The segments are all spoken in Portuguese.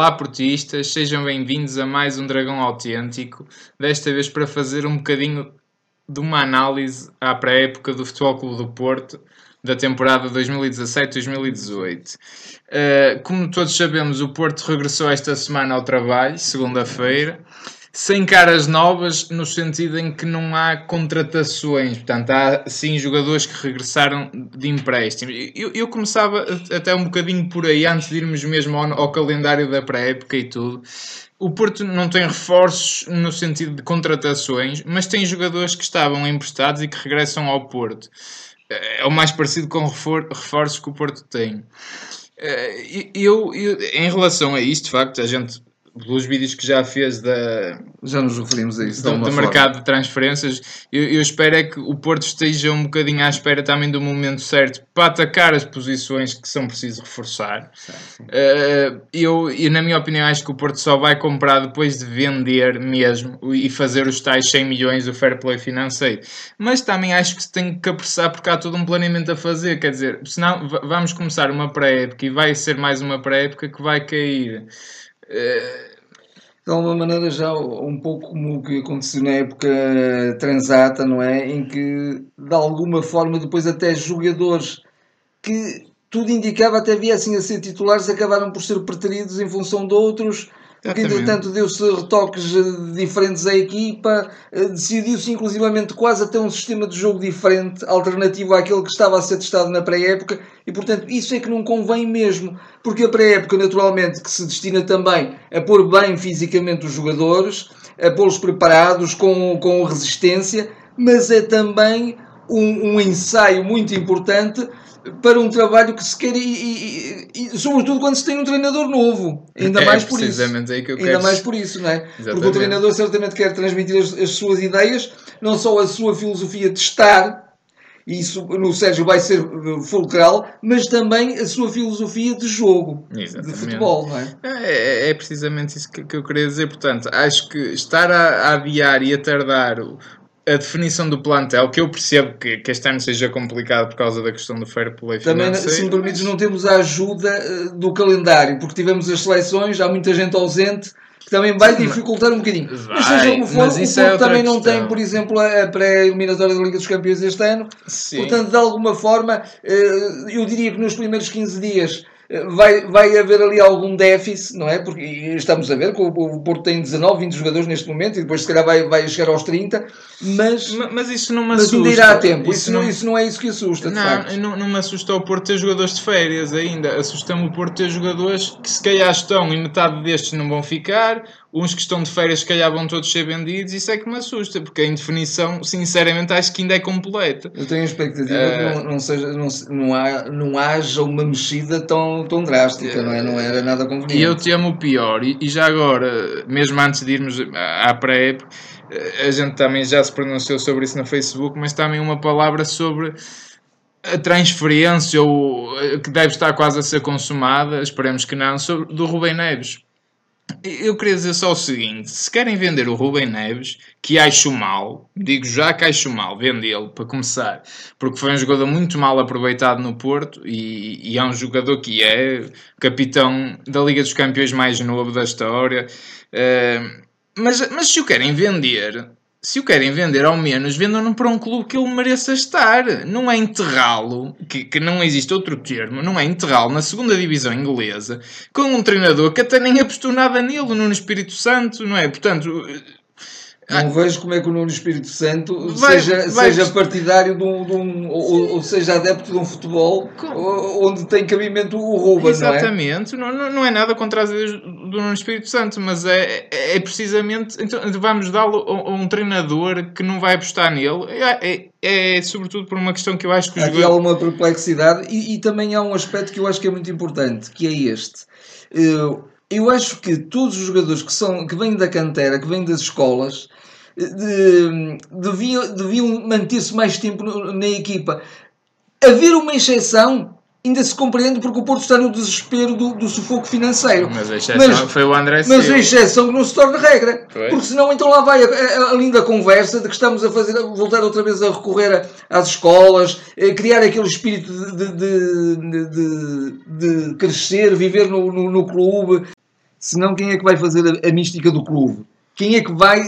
Olá, portistas, sejam bem-vindos a mais um Dragão Autêntico. Desta vez para fazer um bocadinho de uma análise à pré-época do Futebol Clube do Porto da temporada 2017-2018. Uh, como todos sabemos, o Porto regressou esta semana ao trabalho, segunda-feira sem caras novas, no sentido em que não há contratações, portanto, há sim jogadores que regressaram de empréstimo. Eu, eu começava até um bocadinho por aí, antes de irmos mesmo ao, ao calendário da pré-época e tudo. O Porto não tem reforços no sentido de contratações, mas tem jogadores que estavam emprestados e que regressam ao Porto. É o mais parecido com reforços que o Porto tem. Eh, eu, eu, em relação a isto, de facto, a gente pelos vídeos que já fez da, já nos referimos a isso do, do mercado de transferências eu, eu, espero é que o Porto esteja um bocadinho à espera também do momento certo para atacar as posições que são preciso reforçar. Uh, eu, eu na minha opinião acho que o Porto só vai comprar depois de vender mesmo e fazer os tais 100 milhões do fair play financeiro. Mas também acho que se tem que apressar porque há todo um planeamento a fazer. Quer dizer, senão vamos começar uma pré-época e vai ser mais uma pré-época que vai cair de alguma maneira já um pouco como o que aconteceu na época transata, não é? Em que de alguma forma depois até jogadores que tudo indicava até viessem a ser titulares acabaram por ser preteridos em função de outros porque entretanto deu-se retoques eh, diferentes à equipa, eh, decidiu-se inclusivamente quase até um sistema de jogo diferente, alternativo àquele que estava a ser testado na pré-época, e portanto isso é que não convém mesmo, porque a pré-época naturalmente que se destina também a pôr bem fisicamente os jogadores, a pô-los preparados com, com resistência, mas é também um, um ensaio muito importante para um trabalho que se quer e, e, e, sobretudo quando se tem um treinador novo ainda é, mais por isso aí que eu ainda quero... mais por isso não é Exatamente. porque o treinador certamente quer transmitir as, as, suas ideias não só a sua filosofia de estar isso no Sérgio vai ser fulcral mas também a sua filosofia de jogo Exatamente. de futebol não é? é? É, é precisamente isso que, que, eu queria dizer portanto acho que estar a, a adiar e a tardar a definição do plantel, que eu percebo que, que este ano seja complicado por causa da questão do fair play Também, se me permites, não temos a ajuda eh, do calendário, porque tivemos as seleções, há muita gente ausente, que também vai dificultar um bocadinho. Vai, mas seja como for, o Porto é também não tem, por exemplo, a pré-eliminatória da Liga dos Campeões este ano. Sim. Portanto, de alguma forma, eh, eu diria que nos primeiros 15 dias vai, vai haver ali algum déficit, não é? Porque estamos a ver que o, Porto tem 19, 20 jogadores neste momento e depois se calhar vai, vai chegar aos 30, mas, mas, mas isso não me assusta. Mas ainda irá a tempo, isso, isso, não, isso não é isso que assusta. Não, não, não me assusta o Porto ter jogadores de férias ainda, assusta-me o Porto ter jogadores que se calhar estão e metade destes não vão ficar, uns que estão de férias, se calhar vão todos ser vendidos, isso é que me assusta, porque a indefinição, sinceramente, acho que ainda é completa. Eu tenho a expectativa uh, que não, não, seja, não, não, há, não haja uma mexida tão, tão drástica, uh, não, é? não era nada conveniente. E eu temo o pior, e, e já agora, mesmo antes de irmos à pré-época, a gente também já se pronunciou sobre isso no Facebook, mas também uma palavra sobre a transferência ou que deve estar quase a ser consumada, esperemos que não, sobre, do Rubem Neves eu queria dizer só o seguinte: se querem vender o Rubem Neves, que acho mal, digo já que acho mal vendê-lo para começar, porque foi um jogador muito mal aproveitado no Porto e, e, é um jogador que é capitão da Liga dos Campeões mais novo da história. Uh, mas, mas se o querem vender, se o querem vender, ao menos vendam-no para um clube que ele mereça estar. Não é enterrá-lo, que, que não existe outro termo, não é enterrá-lo na segunda divisão inglesa com um treinador que até nem apostou nada nele, no Espírito Santo, não é? Portanto, não ah. vejo como é que o Nuno Espírito Santo vai, seja, vai, seja partidário de um, de um ou, ou, seja adepto de um futebol onde tem cabimento o Ruben, Exatamente, não é? Não, não é nada contra as ideias do Nuno Espírito Santo, mas é, é, é precisamente. Então, vamos dá-lo a, um treinador que não vai apostar nele. É, é, é, sobretudo por uma questão que eu acho que o Aqui jogador... há uma perplexidade e, e também há um aspecto que eu acho que é muito importante, que é este. Eu, eu acho que todos os jogadores que, são, que vêm da cantera, que vêm das escolas, de, deviam, deviam manter-se mais tempo na equipa. Haver uma exceção ainda se compreende porque o Porto está no desespero do, do sufoco financeiro. Mas a exceção mas, foi o André Silva. Mas a exceção que não se torna regra. Foi. Porque senão então lá vai a, a, a, linda conversa de que estamos a fazer, a voltar outra vez a recorrer a, às escolas, a criar aquele espírito de, de, de, de crescer, viver no, no, no clube. Senão quem é que vai fazer a, a mística do clube? Quem é que vai,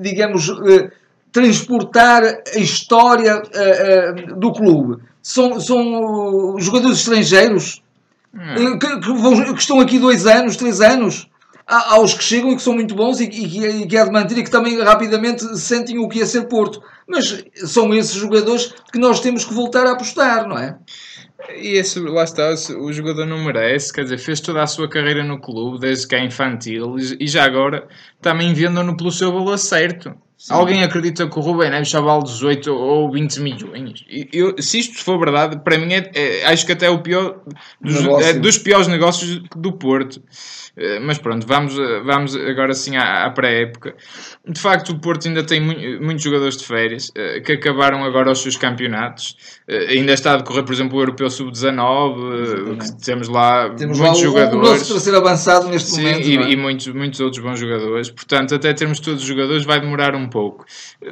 digamos, uh, transportar a história uh, uh, do clube? São, são jogadores estrangeiros que, que, vão, que, estão aqui dois anos, três anos. Há, há os que chegam e que são muito bons e, e, e que é de manter e que também rapidamente sentem o que é ser Porto. Mas são esses jogadores que nós temos que voltar a apostar, não é? E esse, lá está, o jogador não merece, quer dizer, fez toda a sua carreira no clube, desde que é infantil, e já agora também vendam-no pelo seu valor certo. Sim. Alguém acredita que o Rubem Neves só vale 18 ou 20 milhões? Eu, se isto for verdade, para mim é, é acho que até é o pior dos, é dos piores negócios do Porto. Eh, mas pronto, vamos, eh, vamos agora sim à, à pré-época. De facto, o Porto ainda tem muitos jogadores de férias eh, que acabaram agora os seus campeonatos. Ainda está a decorrer, por exemplo, o Europeu Sub-19, temos lá temos muitos lá jogadores. O nosso terceiro avançado neste sim, momento. E, é? e, muitos, muitos outros bons jogadores. Portanto, até termos todos os jogadores vai demorar um pouco.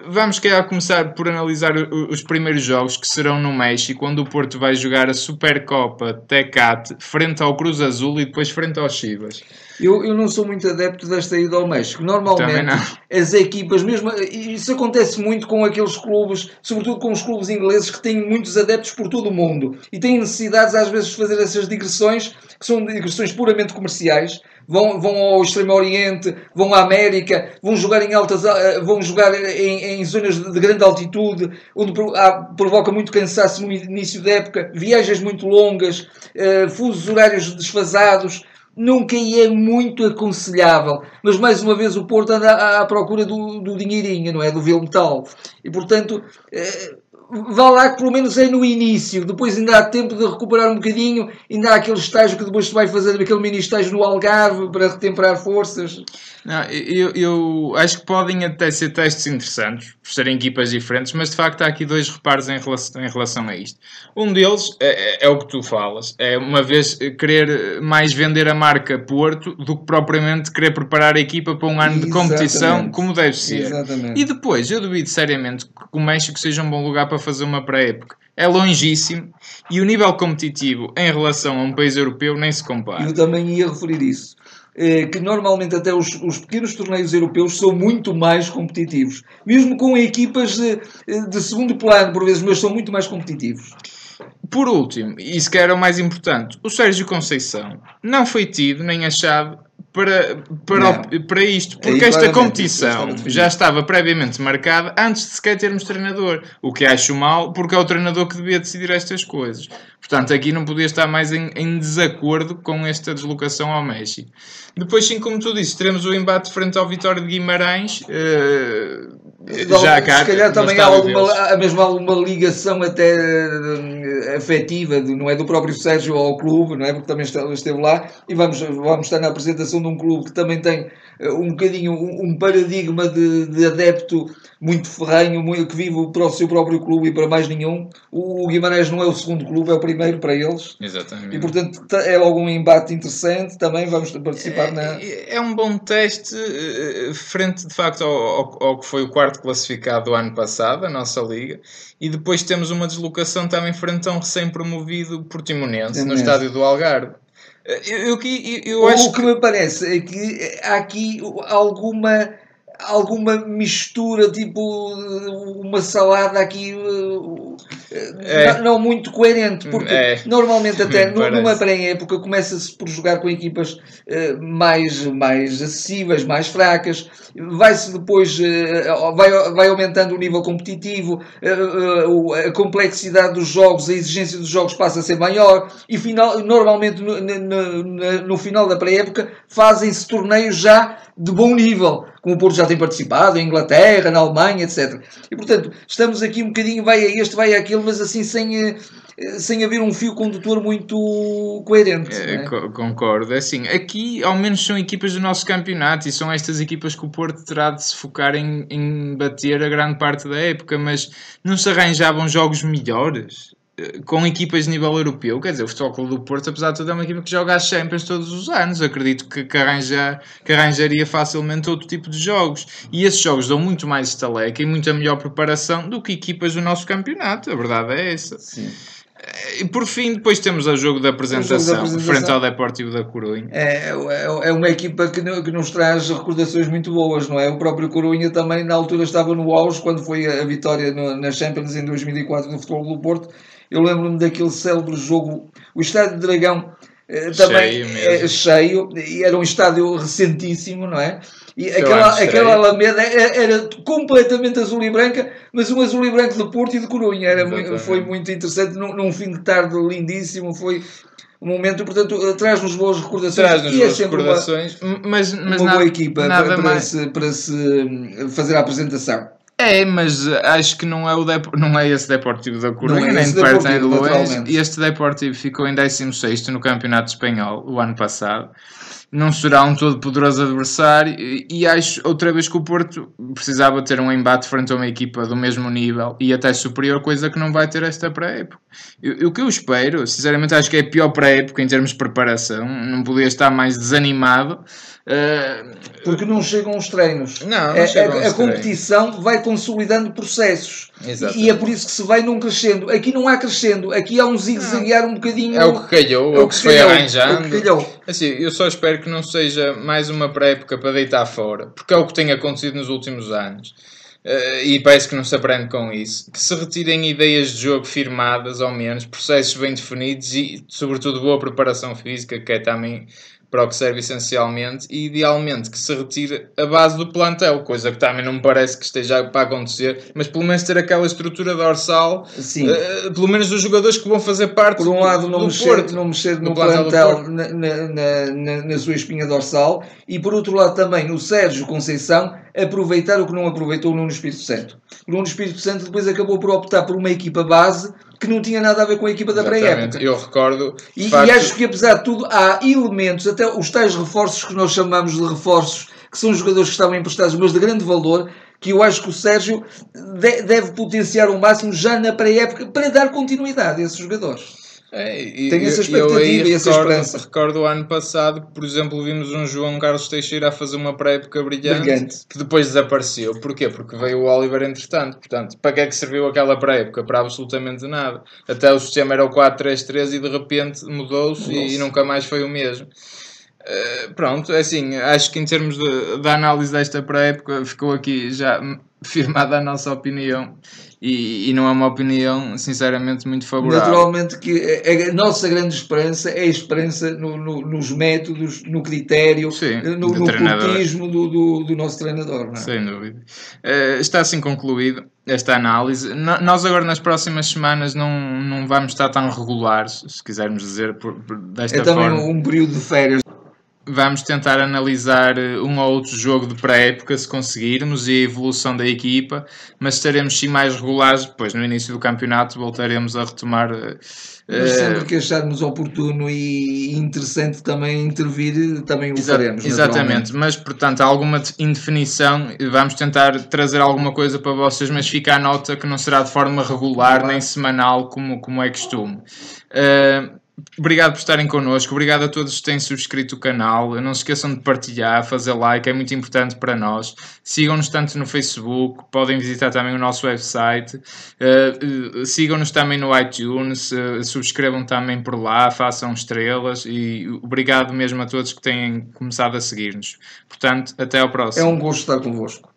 Vamos calhar começar por analisar os primeiros jogos que serão no México, quando o Porto vai jogar a Supercopa Tecat frente ao Cruz Azul e depois frente aos Chivas. Eu, eu não sou muito adepto desta ida ao México. Normalmente, as equipas, mesmo. Isso acontece muito com aqueles clubes, sobretudo com os clubes ingleses, que têm muitos adeptos por todo o mundo e têm necessidades, às vezes, de fazer essas digressões, que são digressões puramente comerciais. Vão, vão ao Extremo Oriente, vão à América, vão jogar em altas, eh, vão jogar em, em zonas de grande altitude, onde provoca muito cansaço no início da época, viagens muito longas, uh, fusos horários desfasados nunca é muito aconselhável. Mas mais uma vez o Porto anda à, à procura do, do dinheirinho, não é? Do vil metal. E portanto, eh, vá lá que pelo menos é no início, depois ainda há tempo de recuperar um bocadinho, ainda há aquele estágio que depois se vai fazer, aquele mini estágio no Algarve para retemperar forças. Não, eu, eu acho que podem até ser testes interessantes, por serem equipas diferentes, mas de facto há aqui dois reparos em relação, em relação a isto. Um deles é, é, o que tu falas, é uma vez querer mais vender a marca Porto do que propriamente querer preparar a equipa para um ano Exatamente. de competição como deve ser. Exatamente. E depois, eu duvido seriamente que o México seja um bom lugar para fazer uma pré-época. É longíssimo e o nível competitivo em relação a um país europeu nem se compara. Eu também ia referir isso. É, que normalmente até os, os, pequenos torneios europeus são muito mais competitivos. Mesmo com equipas de, de segundo plano, por vezes, mas são muito mais competitivos. Por último, e se é o mais importante, o Sérgio Conceição não foi tido nem achado para, para, para isto, porque esta competição já estava previamente marcada antes de sequer termos treinador, o que acho mal, porque é o treinador que devia decidir estas coisas. Portanto, aqui não podia estar mais em, em desacordo com esta deslocação ao México. Depois, sim, como tu disse, teremos o embate frente ao Vitória de Guimarães. Uh, já cá, se calhar também há alguma, há mesmo alguma ligação até uh, afetiva, não é do próprio Sérgio ao clube, não é? Porque também esteve lá e vamos, vamos estar na apresentação de um clube que também tem uh, um bocadinho um, um paradigma de, de, adepto muito ferrenho, muito, que vive para o seu próprio clube e para mais nenhum. O, Guimarães não é o segundo clube, é o primeiro para eles. Exatamente. E portanto é algum embate interessante, também vamos participar é, na. É um bom teste uh, frente de facto ao, ao, ao que foi o quarto quarto classificado do ano passado, a nossa liga, e depois temos uma deslocação também frente a um recém-promovido Portimonense, no estádio do Algarve. Eu, eu, eu, eu acho o que, que me parece é que há aqui alguma alguma mistura, tipo uma salada aqui é. não, não, muito coerente, porque é. normalmente até numa pré-época começa-se por jogar com equipas uh, mais, mais acessíveis, mais fracas, vai-se depois, uh, vai, vai aumentando o nível competitivo, uh, a complexidade dos jogos, a exigência dos jogos passa a ser maior e final, normalmente no, no, no, no final da pré-época fazem-se torneios já de bom nível, como o Porto já tem participado, em Inglaterra, na Alemanha, etc. E portanto, estamos aqui um bocadinho, vai a este, vai a aquele, mas assim sem, eh, sem haver um fio condutor muito coerente. É, é? Concordo. É assim, aqui ao menos são equipas do nosso campeonato e são estas equipas que o Porto terá de se focar em, em bater a grande parte da época, mas não se arranjavam jogos melhores com equipas de nível europeu, quer dizer, o Futebol Clube do Porto, apesar de tudo, é uma equipa que joga as Champions todos os anos. Acredito que, que, arranja, que arranjaria facilmente outro tipo de jogos. E esses jogos dão muito mais estaleca e muita melhor preparação do que equipas do nosso campeonato. A verdade é essa. Sim. E por fim, depois temos o jogo da apresentação, jogo da apresentação. frente ao Deportivo da Corunha. É, é, é uma equipa que, que nos traz recordações muito boas, não é? O próprio Corunha também, na altura, estava no auge, quando foi a vitória no- na Champions em 2004 no Futebol do Porto. Eu lembro-me daquele célebre jogo, o Estádio de Dragão eh, também Cheio mesmo. é, cheio, e era um estádio recentíssimo, não é? E aquela, aquela. Alameda era, era completamente azul e branca, mas um azul e branco de Porto e de Corunha. Era muito, foi muito interessante, num, num fim de tarde lindíssimo, foi um momento, portanto, eh, traz-nos boas recordações. Traz-nos e é boas sempre uma- recordações, mas, mas uma nada, boa equipa nada para, para mais. se, para se hum, fazer a apresentação. É, mas acho que não é, o Dep- não é esse Deportivo da Corunha, Não é nem de perto nem de naturalmente. Este Deportivo ficou em 16 no Campeonato Espanhol o ano passado. Não será um todo poderoso adversário e acho outra vez que o Porto precisava ter um embate frente a uma equipa do mesmo nível e até superior, coisa que não vai ter esta pré-época. O que eu espero, sinceramente, acho que é a pior pré-época em termos de preparação. Não podia estar mais desanimado. Eh, Porque não chegam os treinos. Não, não É- chegam a, a competição vai consolidando processos. Exatamente. E é por isso que se vai num crescendo. Aqui não há crescendo, aqui há um zigue-zaguear um bocadinho. é o que calhou, é o que se foi calhou, arranjando. é calhou. Assim, eu só espero que não seja mais uma pré-época para deitar fora, porque é o que tem acontecido nos últimos anos. Eh, e parece que não se aprende com isso. Que se retirem ideias de jogo firmadas, ao menos, processos bem definidos e, sobretudo, boa preparação física, que é também para o que serve essencialmente, e idealmente que se retire a base do plantel, coisa que também não me parece que esteja para acontecer, mas pelo menos ter aquela estrutura dorsal, Sim. eh, pelo menos dos jogadores que vão fazer parte Por um do- lado, não do mexer, Porto. não mexer no plantel na, na, na, na- na sua espinha dorsal e, por outro lado, também no Sérgio Conceição aproveitar o que não aproveitou o Nuno Espírito Santo. O Nuno Espírito Santo depois acabou por optar por uma equipa base que não tinha nada a ver com a equipa da pré-época. Eu recordo. E, facto, e acho que, apesar de tudo, há elementos, até os tais reforços que nós chamamos de reforços, que são jogadores que estavam emprestados, mas de grande valor, que eu acho que o Sérgio de- deve potenciar ao máximo já na pré-época para dar continuidade a esses jogadores. É, e- Tenho essa eu expectativa aí e essa recordo, esperança. Recordo o ano passado que, por exemplo, vimos um João Carlos Teixeira a fazer uma pré-época brilhante, Brilhante. que depois desapareceu. Porquê? Porque veio o Oliver entretanto. Portanto, para que é que serviu aquela pré-época? Para absolutamente nada. Até o sistema era o 4-3-3 e de repente mudou-se e, Mudou-se. nunca mais foi o mesmo. Eh, pronto, é assim, acho que em termos de, da análise desta pré-época ficou aqui já firmada a nossa opinião e, e não é uma opinião sinceramente muito favorável. Naturalmente que a, a nossa grande esperança é a esperança no- no- nos métodos, no critério, Sim, no, do no treinador. cultismo do, do, do nosso treinador. Não é? Sem dúvida. Eh, está assim concluído esta análise. No- nós agora nas próximas semanas não, não vamos estar tão regulares, se quisermos dizer por, por- desta É também forma. um período de férias. Vamos tentar analisar eh, um ou outro jogo de pré-época, se conseguirmos, e a evolução da equipa, mas estaremos sim mais regulares. Depois, no início do campeonato, voltaremos a retomar. eh, Mas eh, sempre que acharmos oportuno e interessante também intervir, também o Exa- faremos. Exatamente, mas portanto, há alguma de- indefinição, vamos tentar trazer alguma coisa para vocês, mas fica a nota que não será de forma regular nem semanal como, como é costume. Uh, obrigado por estarem connosco, obrigado a todos que têm subscrito o canal. Não se esqueçam de partilhar, fazer like, é muito importante para nós. Sigam-nos tanto no Facebook, podem visitar também o nosso website, uh, uh, sigam-nos também no iTunes, uh, subscrevam também por lá, façam estrelas e obrigado mesmo a todos que têm começado a seguir-nos. Portanto, até ao próximo. É um gosto estar convosco.